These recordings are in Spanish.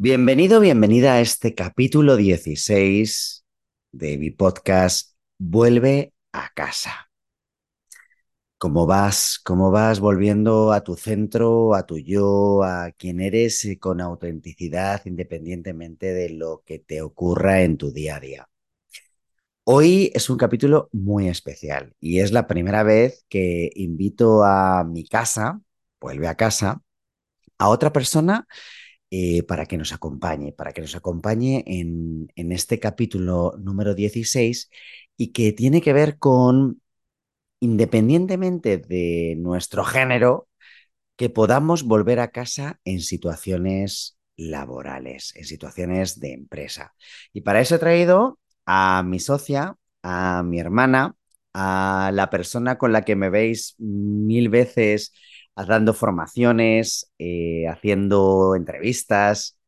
Bienvenido, bienvenida a este capítulo 16 de mi podcast Vuelve a casa. ¿Cómo vas? ¿Cómo vas volviendo a tu centro, a tu yo, a quien eres eh, con autenticidad independientemente de lo que te ocurra en tu día a día? Hoy es un capítulo muy especial y es la primera vez que invito a mi casa, vuelve a casa, a otra persona eh, para que nos acompañe, para que nos acompañe en, en, este capítulo número 16 y que tiene que ver con, independientemente de nuestro género, que podamos volver a casa en situaciones laborales, en situaciones de empresa. Y para eso he traído a mi socia, a mi hermana, a la persona con la que me veis mil veces dando formaciones, eh, haciendo entrevistas,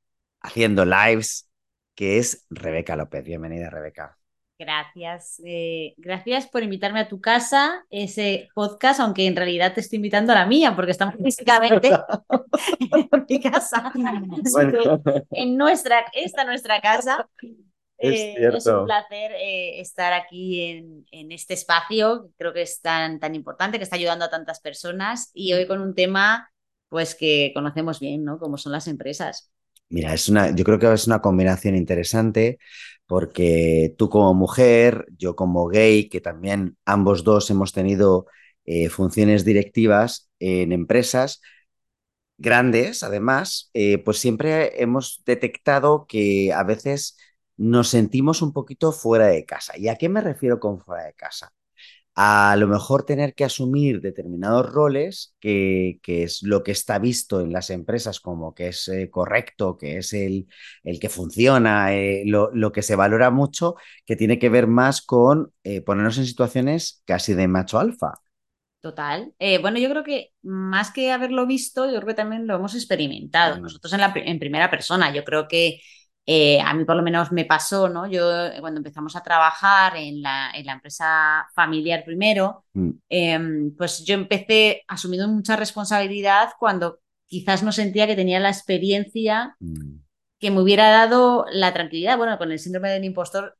haciendo lives, que es Rebeca López. Bienvenida, Rebeca. Gracias. Eh, gracias por invitarme a tu casa, ese podcast, aunque en realidad te estoy invitando a la mía, porque estamos físicamente en mi casa. En nuestra, esta nuestra casa. Es, eh, es un placer eh, estar aquí en, en, este espacio, creo que es tan, tan importante, que está ayudando a tantas personas y hoy con un tema pues que conocemos bien, ¿no? Como son las empresas. Mira, es una, yo creo que es una combinación interesante porque tú como mujer, yo como gay, que también ambos dos hemos tenido eh, funciones directivas en empresas, grandes, además, eh, pues siempre hemos detectado que a veces nos sentimos un poquito fuera de casa. ¿Y a qué me refiero con fuera de casa? A lo mejor tener que asumir determinados roles, que, que es lo que está visto en las empresas como que es eh, correcto, que es el, el que funciona, eh, lo, lo, que se valora mucho, que tiene que ver más con eh, ponernos en situaciones casi de macho alfa. Total. Eh, bueno, yo creo que más que haberlo visto, yo creo que también lo hemos experimentado. Nosotros en, la, en primera persona, yo creo que eh, a mí por lo menos me pasó, ¿no? Yo eh, cuando empezamos a trabajar en la, en la empresa familiar primero, mm. eh, pues yo empecé asumiendo mucha responsabilidad cuando quizás no sentía que tenía la experiencia mm. que me hubiera dado la tranquilidad. Bueno, con el síndrome del impostor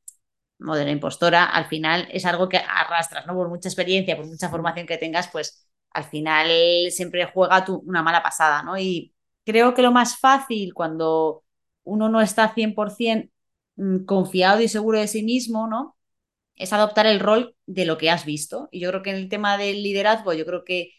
o de la impostora, al final es algo que arrastras, ¿no? Por mucha experiencia, por mucha formación que tengas, pues al final siempre juega tu, una mala pasada, ¿no? Y creo que lo más fácil cuando uno no está 100% mm, confiado y seguro de sí mismo, ¿no? Es adoptar el rol de lo que has visto. Y yo creo que en el tema del liderazgo, yo creo que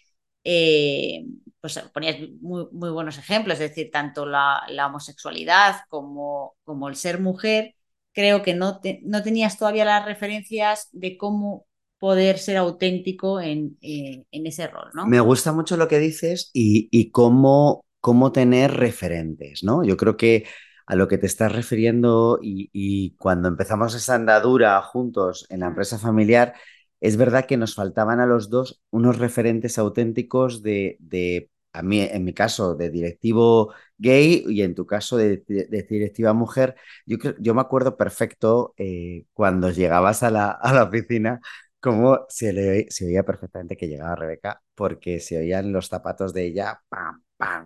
eh, pues ponías muy, muy, buenos ejemplos, es decir, tanto la, la homosexualidad como, como, el ser mujer, creo que no, te, no tenías todavía las referencias de cómo poder ser auténtico en, eh, en, ese rol, ¿no? Me gusta mucho lo que dices y, y cómo, cómo tener referentes, ¿no? Yo creo que a lo que te estás refiriendo y, y, cuando empezamos esa andadura juntos en la empresa familiar, es verdad que nos faltaban a los dos unos referentes auténticos de, de a mí, en mi caso, de directivo gay y en tu caso de, de, de directiva mujer. Yo, yo, me acuerdo perfecto eh, cuando llegabas a la, a la oficina cómo se, le, se oía perfectamente que llegaba Rebeca, porque se oían los zapatos de ella, pam,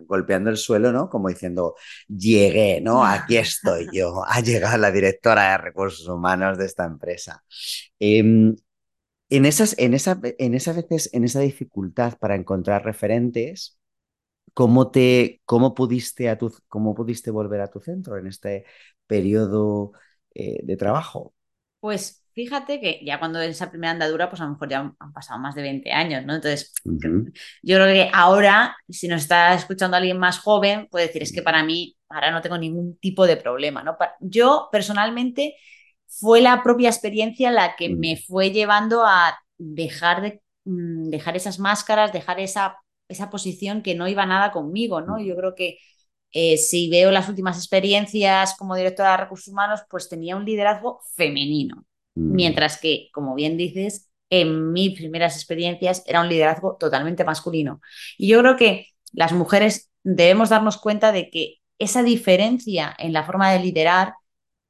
golpeando el suelo, ¿no? Como diciendo, llegué, ¿no? Aquí estoy yo, ha llegado la directora de recursos humanos de esta empresa. Eh, en esas, en, esa, en esas veces, en esa dificultad para encontrar referentes, ¿cómo, te, cómo, pudiste, a tu, cómo pudiste volver a tu centro en este periodo eh, de trabajo? Pues fíjate que ya cuando en esa primera andadura, pues a lo mejor ya han pasado más de 20 años, ¿no? Entonces, uh -huh. yo creo que ahora, si nos está escuchando alguien más joven, puede decir, es que para mí ahora no tengo ningún tipo de problema, ¿no? Yo personalmente fue la propia experiencia la que uh -huh. me fue llevando a dejar de mm, dejar esas máscaras, dejar esa, esa posición que no iba nada conmigo, ¿no? Yo creo que eh, si veo las últimas experiencias como directora de recursos humanos, pues tenía un liderazgo femenino. Mm. Mientras que, como bien dices, en mis primeras experiencias era un liderazgo totalmente masculino. Y yo creo que las mujeres debemos darnos cuenta de que esa diferencia en la forma de liderar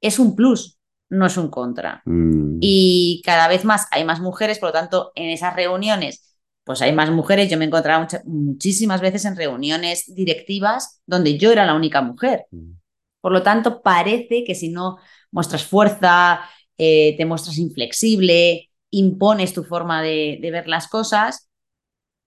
es un plus, no es un contra. Mm. Y cada vez más hay más mujeres, por lo tanto, en esas reuniones, pues hay más mujeres. Yo me mucha- muchísimas veces en reuniones directivas donde yo era la única mujer. Mm. Por lo tanto, parece que si no muestras fuerza, eh, te muestras inflexible, impones tu forma de, de ver las cosas,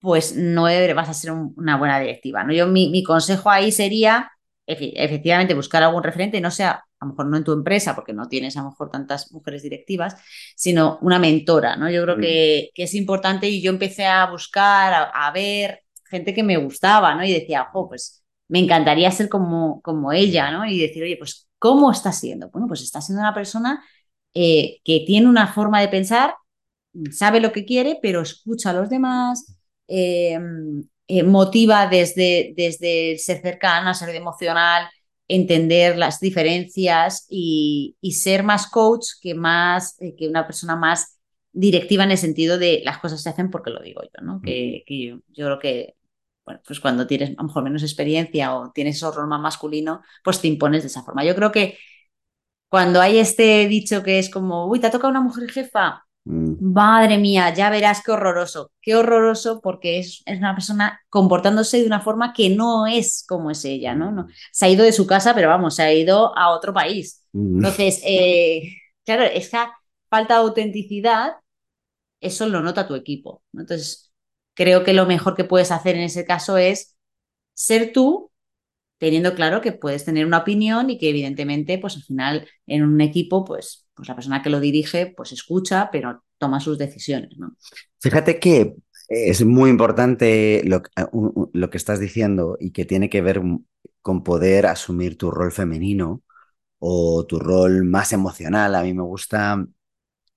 pues no vas a ser un- una buena directiva. ¿no? Yo, mi, mi consejo ahí sería, efe- efectivamente, buscar algún referente, no sea, a lo mejor no en tu empresa, porque no tienes a lo mejor tantas mujeres directivas, sino una mentora. ¿no? Yo creo que, que es importante y yo empecé a buscar, a, a ver gente que me gustaba, ¿no? Y decía, ojo, pues me encantaría ser como, como ella, ¿no? Y decir, oye, pues, ¿cómo está siendo? Bueno, pues está siendo una persona eh, que tiene una forma de pensar, sabe lo que quiere, pero escucha a los demás, eh, eh, motiva desde, desde el ser cercana, ser emocional, entender las diferencias y, y ser más coach que, más, eh, que una persona más directiva en el sentido de las cosas se hacen porque lo digo yo, ¿no? Que, que yo, yo creo que bueno, pues cuando tienes a lo mejor menos experiencia o tienes ese rol más masculino, pues te impones de esa forma. Yo creo que cuando hay este dicho que es como, uy, te ha tocado una mujer jefa, Mm. madre mía, ya verás qué horroroso, qué horroroso porque es, es una persona comportándose de una forma que no es como es ella, ¿no? no se ha ido de su casa, pero vamos, se ha ido a otro país. Mm. Entonces, eh, claro, esa falta de autenticidad, eso lo nota tu equipo. Entonces, creo que lo mejor que puedes hacer en ese caso es ser tú, teniendo claro que puedes tener una opinión y que evidentemente, pues al final en un equipo, pues, pues la persona que lo dirige, pues escucha, pero toma sus decisiones, ¿no? Fíjate que es muy importante lo, un- lo que estás diciendo y que tiene que ver con poder asumir tu rol femenino o tu rol más emocional. A mí me gusta,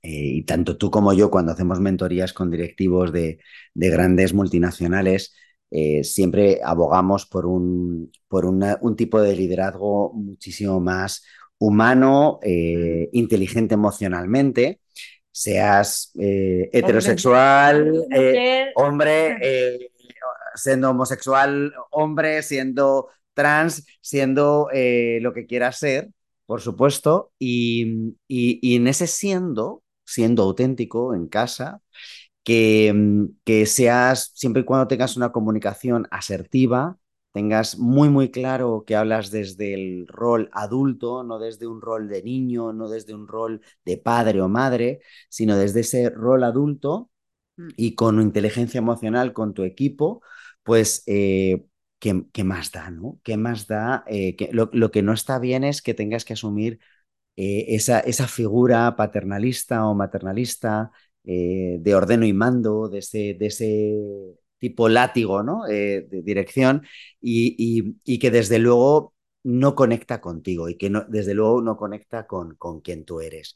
eh, y tanto tú como yo, cuando hacemos mentorías con directivos de, de grandes multinacionales, eh, siempre abogamos por un, por una- un tipo de liderazgo muchísimo más humano, eh, inteligente emocionalmente, seas eh, heterosexual, hombre, siendo homosexual, hombre, siendo trans, siendo lo que quieras ser, por supuesto, y, y- y en ese siendo, siendo auténtico en casa, que, mm, que seas, siempre y cuando tengas una comunicación asertiva, tengas muy, muy claro que hablas desde el rol adulto, no desde un rol de niño, no desde un rol de padre o madre, sino desde ese rol adulto Mm. y con inteligencia emocional con tu equipo, pues, eh, ¿qué, qué más da, no? ¿Qué más da? Eh, que lo, lo que no está bien es que tengas que asumir eh, esa, esa figura paternalista o maternalista eh, de ordeno y mando, de ese, de ese tipo látigo, ¿no? Eh, de dirección y, y- que desde luego no conecta contigo y que desde luego no conecta con, con quien tú eres.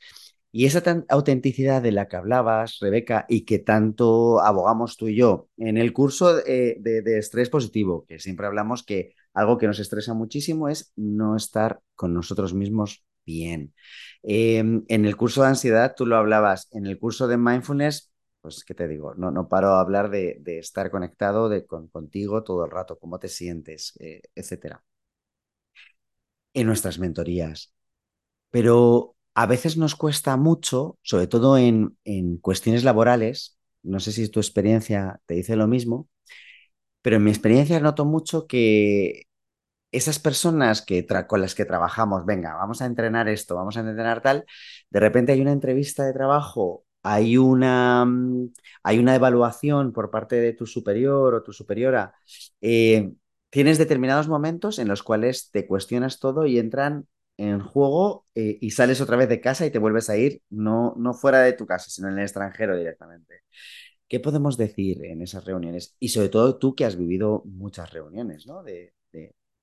Y esa tan- autenticidad de la que hablabas, Rebeca, y que tanto abogamos tú y yo en el curso eh, de, de estrés positivo, que siempre hablamos que algo que nos estresa muchísimo es no estar con nosotros mismos bien. Eh, en el curso de ansiedad tú lo hablabas, en el curso de mindfulness, pues qué te digo, no, no paro a hablar de, estar conectado de, con, contigo todo el rato, cómo te sientes, eh, etcétera. En nuestras mentorías. Pero a veces nos cuesta mucho, sobre todo en, en cuestiones laborales, no sé si tu experiencia te dice lo mismo, pero en mi experiencia noto mucho que esas personas que con las que trabajamos, venga, vamos a entrenar esto, vamos a entrenar tal, de repente hay una entrevista de trabajo, hay una, mm, hay una evaluación por parte de tu superior o tu superiora, eh, tienes determinados momentos en los cuales te cuestionas todo y entran en juego eh, y sales otra vez de casa y te vuelves a ir, no, no fuera de tu casa, sino en el extranjero directamente. ¿Qué podemos decir en esas reuniones? Y sobre todo tú que has vivido muchas reuniones, ¿no? De-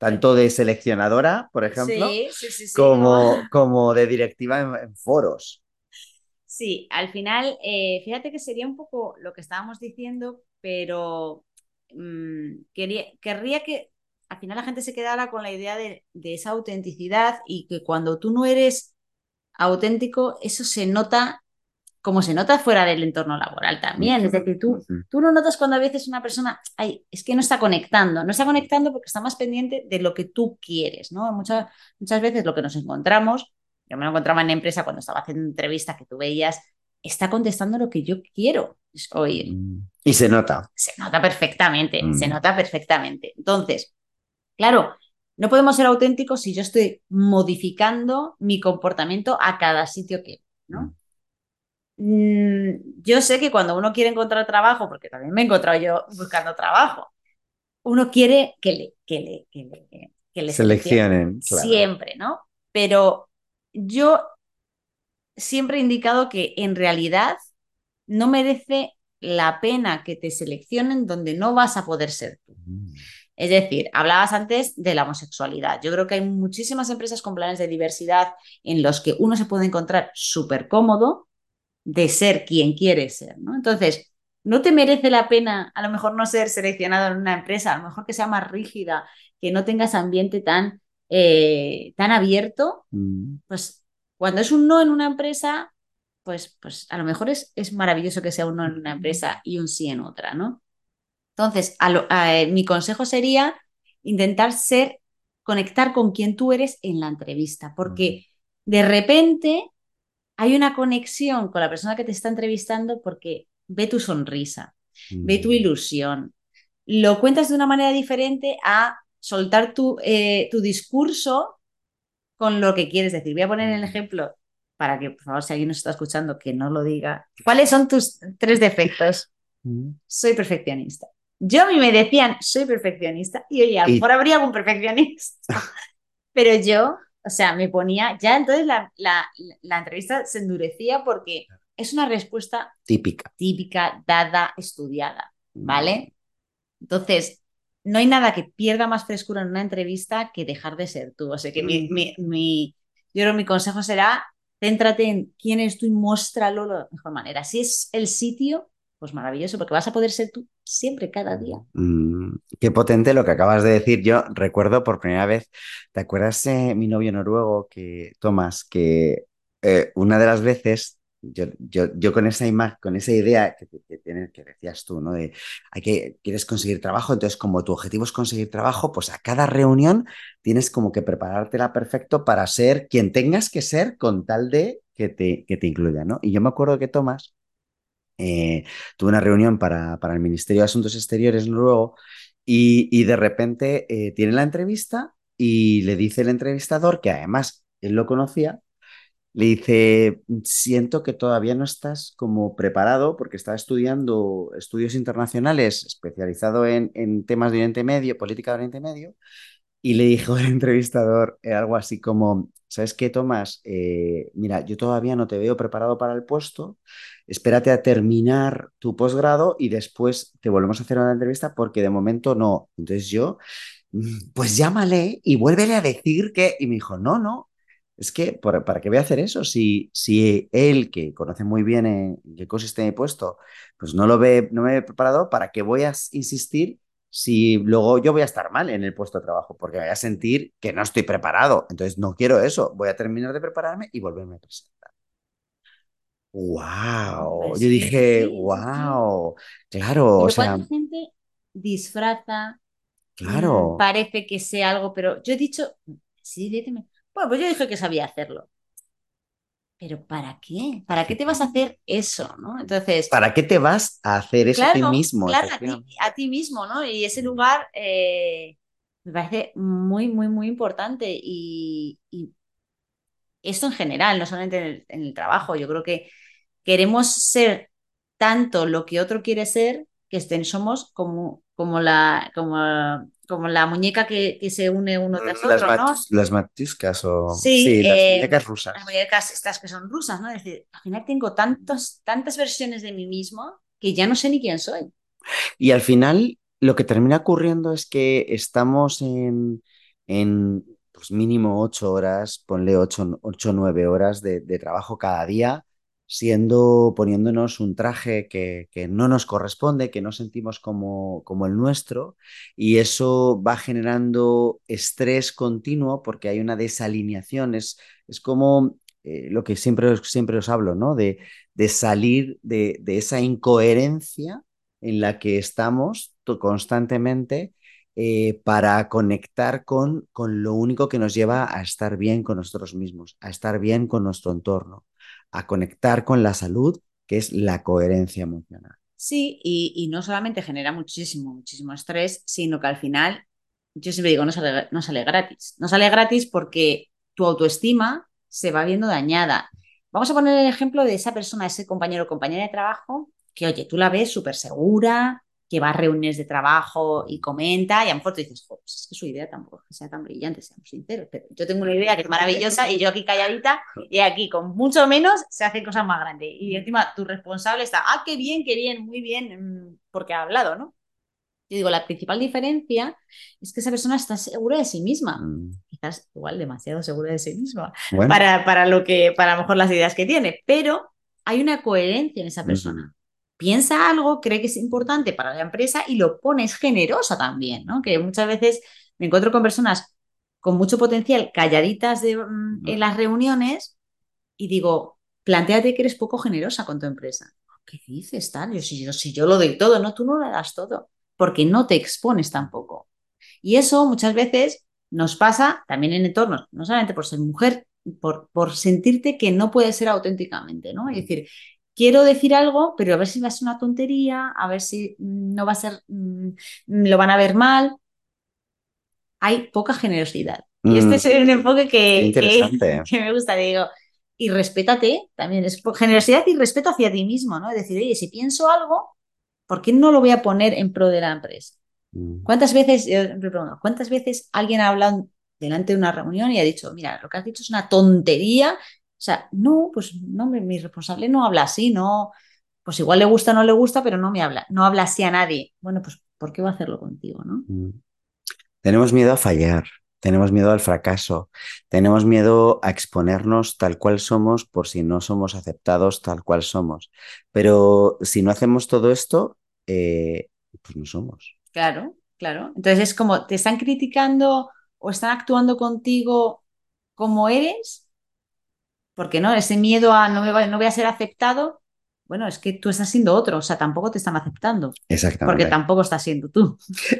tanto de seleccionadora, por ejemplo, Sí, sí, sí, sí. como, como de directiva en, en foros. Sí, al final, eh, fíjate que sería un poco lo que estábamos diciendo, pero mm, quería, querría que al final la gente se quedara con la idea de, de esa autenticidad y que cuando tú no eres auténtico, eso se nota como se nota fuera del entorno laboral también. Es decir, tú, tú no notas cuando a veces una persona, ay, es que no está conectando, no está conectando porque está más pendiente de lo que tú quieres, ¿no? Muchas, muchas veces lo que nos encontramos, yo me lo encontraba en la empresa cuando estaba haciendo entrevistas que tú veías, está contestando lo que yo quiero oír. Mm. Y se nota. Se nota perfectamente, se nota perfectamente. Entonces, claro, no podemos ser auténticos si yo estoy modificando mi comportamiento a cada sitio que, ¿no? Mm, yo sé que cuando uno quiere encontrar trabajo, porque también me he encontrado yo buscando trabajo, uno quiere que le, que le, que le, seleccionen. Siempre, ¿no? Pero yo siempre he indicado que en realidad no merece la pena que te seleccionen donde no vas a poder ser tú. Mm. Es decir, hablabas antes de la homosexualidad. Yo creo que hay muchísimas empresas con planes de diversidad en los que uno se puede encontrar súper cómodo, de ser quien quiere ser, ¿no? Entonces, no te merece la pena a lo mejor no ser seleccionado en una empresa, a lo mejor que sea más rígida, que no tengas ambiente tan, eh, tan abierto, mm. pues cuando es un no en una empresa, pues, pues a lo mejor es, es maravilloso que sea un no en una empresa y un sí en otra, ¿no? Entonces, eh, mi consejo sería intentar ser, conectar con quien tú eres en la entrevista, porque de repente hay una conexión con la persona que te está entrevistando porque ve tu sonrisa, ve tu mm. ilusión, lo cuentas de una manera diferente a soltar tu, eh, tu discurso con lo que quieres decir. Voy a poner el mm. ejemplo para que, por favor, si alguien nos está escuchando, que no lo diga. ¿Cuáles son tus tres defectos? Mm. Soy perfeccionista. Yo a mí me decían, soy perfeccionista, y oye, a lo mejor habría algún perfeccionista, pero yo o sea, me ponía, ya entonces la, la, entrevista se endurecía porque es una respuesta típica, típica, dada, estudiada. ¿vale? Entonces, no hay nada que pierda más frescura en una entrevista que dejar de ser tú. O sea, que mi, mm. mi, yo creo que mi consejo será, céntrate en quién eres tú y muéstralo de la mejor manera. Si es el sitio, pues maravilloso, porque vas a poder ser tú siempre, cada día. Mm, qué potente lo que acabas de decir. Yo recuerdo por primera vez, ¿te acuerdas mi novio noruego, que Tomás, que eh, una de las veces yo, yo, yo, con esa imagen, con esa idea que, que, que, decías tú, ¿no? De hay que, quieres conseguir trabajo, entonces como tu objetivo es conseguir trabajo, pues a cada reunión tienes como que preparártela perfecto para ser quien tengas que ser con tal de que te, que te incluya, ¿no? Y yo me acuerdo que Tomás eh, tuve una reunión para, para, el Ministerio de Asuntos Exteriores luego y, y de repente eh, tiene la entrevista y le dice el entrevistador, que además él lo conocía, le dice, siento que todavía no estás como preparado porque está estudiando estudios internacionales especializado en, en temas de Oriente Medio, política de Oriente Medio, y le dijo el entrevistador eh, algo así como, ¿sabes qué, Tomás? Eh, mira, yo todavía no te veo preparado para el puesto, espérate a terminar tu posgrado y después te volvemos a hacer una entrevista porque de momento no. Entonces yo, mm, pues llámale y vuélvele a decir que, y me dijo, no, no, es que, ¿para qué voy a hacer eso? Si, si él, que conoce muy bien en qué consiste mi puesto, pues no lo ve, no me he preparado, ¿para qué voy a insistir si luego yo voy a estar mal en el puesto de trabajo porque voy a sentir que no estoy preparado. Entonces no quiero eso. Voy a terminar de prepararme y volverme a presentar. ¡Wow! Pues yo dije, ¡wow! Claro, o sea. gente disfraza, claro. Parece que sea algo, pero yo he dicho, sí. Bueno, pues yo dije que sabía hacerlo pero ¿para qué? ¿Para qué te vas a hacer eso? ¿no? Entonces, ¿para qué te vas a hacer eso a ti mismo? Claro, a ti, mismo, ¿no? Y ese lugar eh, me parece muy, muy, muy importante y, esto en general, no solamente en el, trabajo, yo creo que queremos ser tanto lo que otro quiere ser que estén, somos como, como, la, como como la muñeca que, se une uno tras las otro, ¿no? Las matuscas o sí, las eh, muñecas rusas. Las muñecas estas que son rusas, ¿no? Es decir, al final tengo tantos, tantas versiones de mí mismo que ya no sé ni quién soy. Y al final lo que termina ocurriendo es que estamos en, en pues mínimo ocho horas, ponle ocho o nueve horas de, de trabajo cada día siendo, poniéndonos un traje que, que, no nos corresponde, que no sentimos como, como el nuestro, y eso va generando estrés continuo porque hay una desalineación, es, es como eh, lo que siempre, siempre os hablo, ¿no? De, de salir de, de, esa incoherencia en la que estamos constantemente eh, para conectar con, con lo único que nos lleva a estar bien con nosotros mismos, a estar bien con nuestro entorno, a conectar con la salud, que es la coherencia emocional. Sí, y, y no solamente genera muchísimo, muchísimo estrés, sino que al final, yo siempre digo, no sale, no sale gratis. No sale gratis porque tu autoestima se va viendo dañada. Vamos a poner el ejemplo de esa persona, ese compañero o compañera de trabajo, que oye, tú la ves súper segura, que va a reuniones de trabajo y comenta, y a lo mejor tú dices, pues es que su idea tampoco es que sea tan brillante, seamos sinceros, pero yo tengo una idea que es maravillosa y yo aquí calladita y aquí con mucho menos se hacen cosas más grandes. Y encima tu responsable está, ah, qué bien, qué bien, muy bien, mm, porque ha hablado, ¿no? Yo digo, la principal diferencia es que esa persona está segura de sí misma. Mm. Quizás igual demasiado segura de sí misma bueno. para, para, lo que, para a lo mejor las ideas que tiene, pero hay una coherencia en esa persona. Mm piensa algo, cree que es importante para la empresa y lo pones generosa también, ¿no? Que muchas veces me encuentro con personas con mucho potencial, calladitas de, mm, en las reuniones y digo, planteate que eres poco generosa con tu empresa. ¿Qué dices, tal? Yo, si, yo, si yo lo doy todo, no, tú no lo das todo, porque no te expones tampoco. Y eso muchas veces nos pasa también en entornos, no solamente por ser mujer, por, por sentirte que no puedes ser auténticamente, ¿no? Es decir, quiero decir algo, pero a ver si va a ser una tontería, a ver si mm, no va a ser, mm, lo van a ver mal. Hay poca generosidad. Y este mm. es un enfoque que, que, que, me gusta, digo, y respétate, también es generosidad y respeto hacia ti mismo, ¿no? Es decir, oye, si pienso algo, ¿por qué no lo voy a poner en pro de la empresa? ¿Cuántas veces, ¿cuántas veces alguien ha hablado delante de una reunión y ha dicho, mira, lo que has dicho es una tontería sea, no, pues no, mi, mi responsable no habla así, no, pues igual le gusta o no le gusta, pero no me habla, no habla así a nadie. Bueno, pues ¿por qué va a hacerlo contigo, no? Mm. Tenemos miedo a fallar, tenemos miedo al fracaso, tenemos miedo a exponernos tal cual somos por si no somos aceptados tal cual somos. Pero si no hacemos todo esto, eh, pues no somos. Claro, claro. Entonces es como, te están criticando o están actuando contigo como eres porque no, ese miedo a no, me va, no voy a ser aceptado, bueno, es que tú estás siendo otro, o sea, tampoco te están aceptando. Exactamente. Porque tampoco estás siendo tú.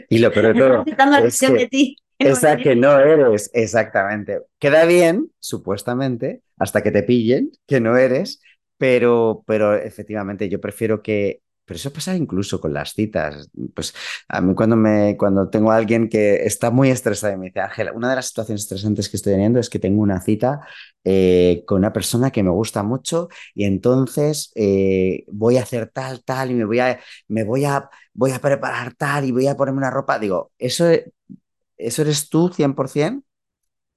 Y lo peor de todo. aceptando la visión de ti. Esa que no eres, exactamente. Queda bien, supuestamente, hasta que te pillen que no eres, pero, pero efectivamente yo prefiero que pero eso pasa incluso con las citas. Pues a mí cuando, me, cuando tengo a alguien que está muy estresado y me dice, Ángel, una de las situaciones estresantes que estoy teniendo es que tengo una cita eh, con una persona que me gusta mucho y entonces eh, voy a hacer tal, tal y me voy a, me voy a, voy a preparar tal y voy a ponerme una ropa. Digo, ¿eso, eso eres tú 100%?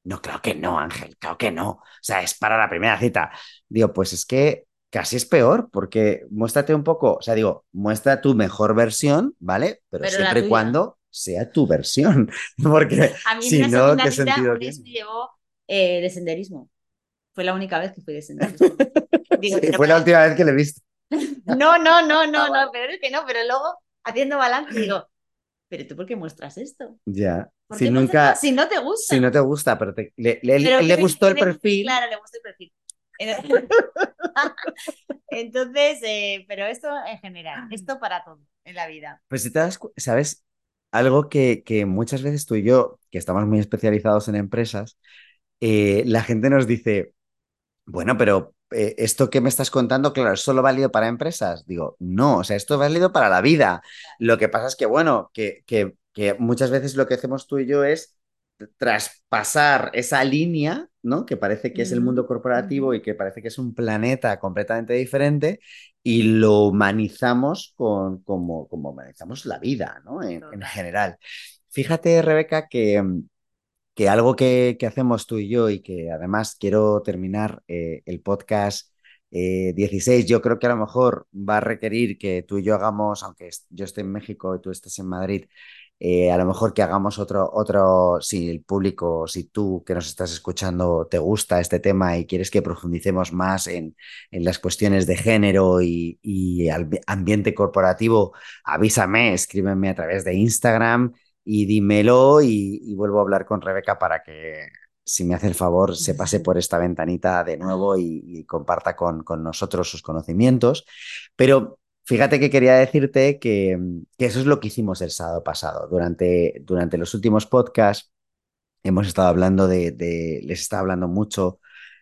No, creo que no, Ángel, creo que no. O sea, es para la primera cita. Digo, pues es que casi es peor, porque muéstrate un poco, o sea, digo, muestra tu mejor versión, ¿vale? Pero, Pero siempre y cuando sea tu versión, porque a mí si no, ¿qué sentido tiene? me llevó eh, de senderismo. Fue la única vez que fui de senderismo. Digo, sí, fue la última vez que le he visto. no, no, no, no, no, pero es que no, pero luego haciendo balance digo, pero tú por qué muestras esto? Ya. Si nunca, si no te gusta. Si no te gusta, pero, te, le, le, pero le gustó el perfil. Claro, le gustó el perfil. Entonces, eh, pero esto en general, esto para todo en la vida. Pues si te das, ¿sabes? Algo que, que muchas veces tú y yo, que estamos muy especializados en empresas, eh, la gente nos dice, bueno, pero eh, esto que me estás contando, claro, ¿es solo válido para empresas? Digo, no, o sea, esto es válido para la vida. Lo que pasa es que, bueno, que, que, que muchas veces lo que hacemos tú y yo es traspasar esa línea, ¿no? Que parece que es el mundo corporativo y que parece que es un planeta completamente diferente y lo humanizamos con, como, como humanizamos la vida, ¿no? En, en general. Fíjate, Rebeca, que, que algo que, que, hacemos tú y yo y que además quiero terminar eh, el podcast eh, 16, yo creo que a lo mejor va a requerir que tú y yo hagamos, aunque yo esté en México y tú estés en Madrid, eh, a lo mejor que hagamos otro, otro, si el público, si tú que nos estás escuchando te gusta este tema y quieres que profundicemos más en, en las cuestiones de género y, y ambiente corporativo, avísame, escríbeme a través de Instagram y dímelo y, y vuelvo a hablar con Rebeca para que si me hace el favor, se pase por esta ventanita de nuevo y, comparta con, con, nosotros sus conocimientos. Pero fíjate que quería decirte que, eso es lo que hicimos el sábado pasado. Durante, durante los últimos podcasts hemos estado hablando de, les estaba hablando mucho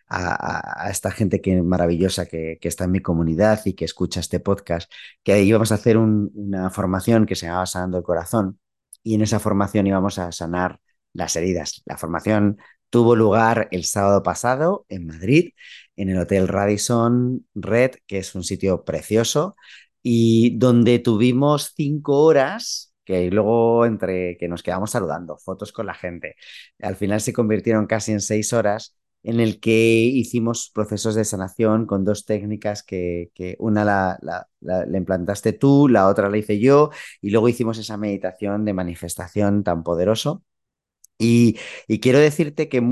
a, esta gente que maravillosa que, está en mi comunidad y que escucha este podcast, que íbamos a hacer una formación que se llamaba Sanando el Corazón y en esa formación íbamos a sanar las heridas. La formación tuvo lugar el sábado pasado en Madrid, en el Hotel Radisson Red, que es un sitio precioso, y donde tuvimos cinco horas que luego entre que nos quedamos saludando, fotos con la gente, al final se convirtieron casi en seis horas en el que hicimos procesos de sanación con dos técnicas que, una la, la, implantaste tú, la otra la hice yo, y luego hicimos esa meditación de manifestación tan poderoso. Y, quiero decirte que,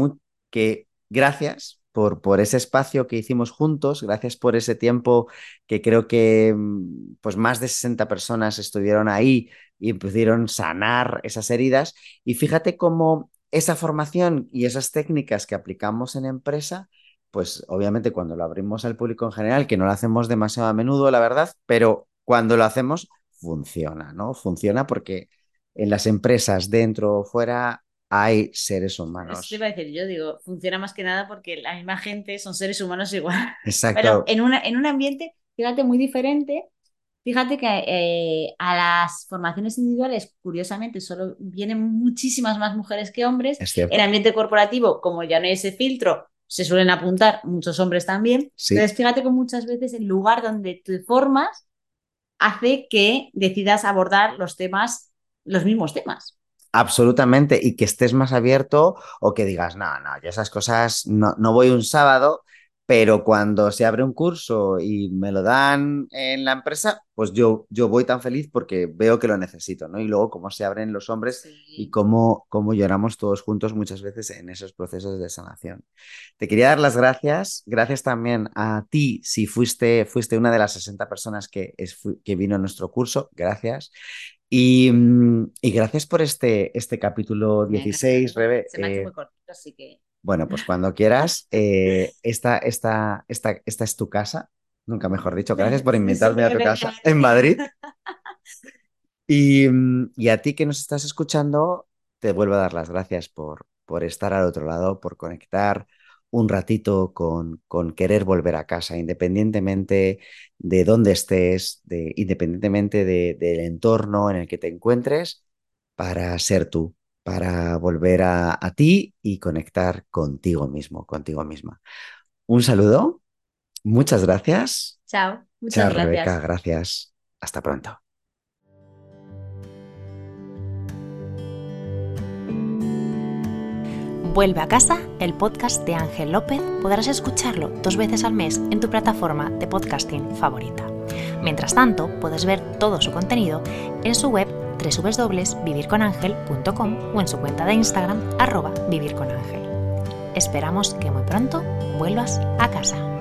que gracias por, por, ese espacio que hicimos juntos, gracias por ese tiempo que creo que mm, pues más de 60 personas estuvieron ahí y pudieron sanar esas heridas. Y fíjate cómo esa formación y esas técnicas que aplicamos en empresa, pues obviamente cuando lo abrimos al público en general, que no lo hacemos demasiado a menudo, la verdad, pero cuando lo hacemos funciona, ¿no? Funciona porque en las empresas, dentro o fuera, hay seres humanos. Eso te iba a decir, yo digo, funciona más que nada porque la misma gente son seres humanos igual. Exacto. Pero en, una, en un ambiente, fíjate, muy diferente. Fíjate que eh, a las formaciones individuales, curiosamente, solo vienen muchísimas más mujeres que hombres. En ambiente corporativo, como ya no hay ese filtro, se suelen apuntar muchos hombres también. Entonces, fíjate que muchas veces el lugar donde te formas hace que decidas abordar los temas, los mismos temas. Absolutamente, y que estés más abierto o que digas, no, no, yo esas cosas no, no voy un sábado, pero cuando se abre un curso y me lo dan en la empresa, pues yo, yo voy tan feliz porque veo que lo necesito, ¿no? Y luego cómo se abren los hombres y cómo, cómo lloramos todos juntos muchas veces en esos procesos de sanación. Te quería dar las gracias, gracias también a ti si fuiste, fuiste una de las 60 personas que, que vino a nuestro curso, gracias. Mm, y, gracias por este, este capítulo 16, Rebe. Se me ha hecho eh, muy cortito, así que. Bueno, pues cuando quieras, eh, esta, esta, esta, esta es tu casa, nunca mejor dicho. Gracias por invitarme a tu casa en Madrid. Y, mm, y, a ti que nos estás escuchando, te vuelvo a dar las gracias por, por estar al otro lado, por conectar, un ratito con, con querer volver a casa, independientemente de dónde estés, de, independientemente del entorno en el que te encuentres, para ser tú, para volver a, ti y conectar contigo mismo, contigo misma. Un saludo, muchas gracias. Chao, muchas Chao, gracias. Rebeca, gracias. Hasta pronto. Vuelve a casa, el podcast de Ángel López, podrás escucharlo dos veces al mes en tu plataforma de podcasting favorita. Mientras tanto, puedes ver todo su contenido en su web www.vivirconangel.com o en su cuenta de Instagram arroba vivirconangel. Esperamos que muy pronto vuelvas a casa.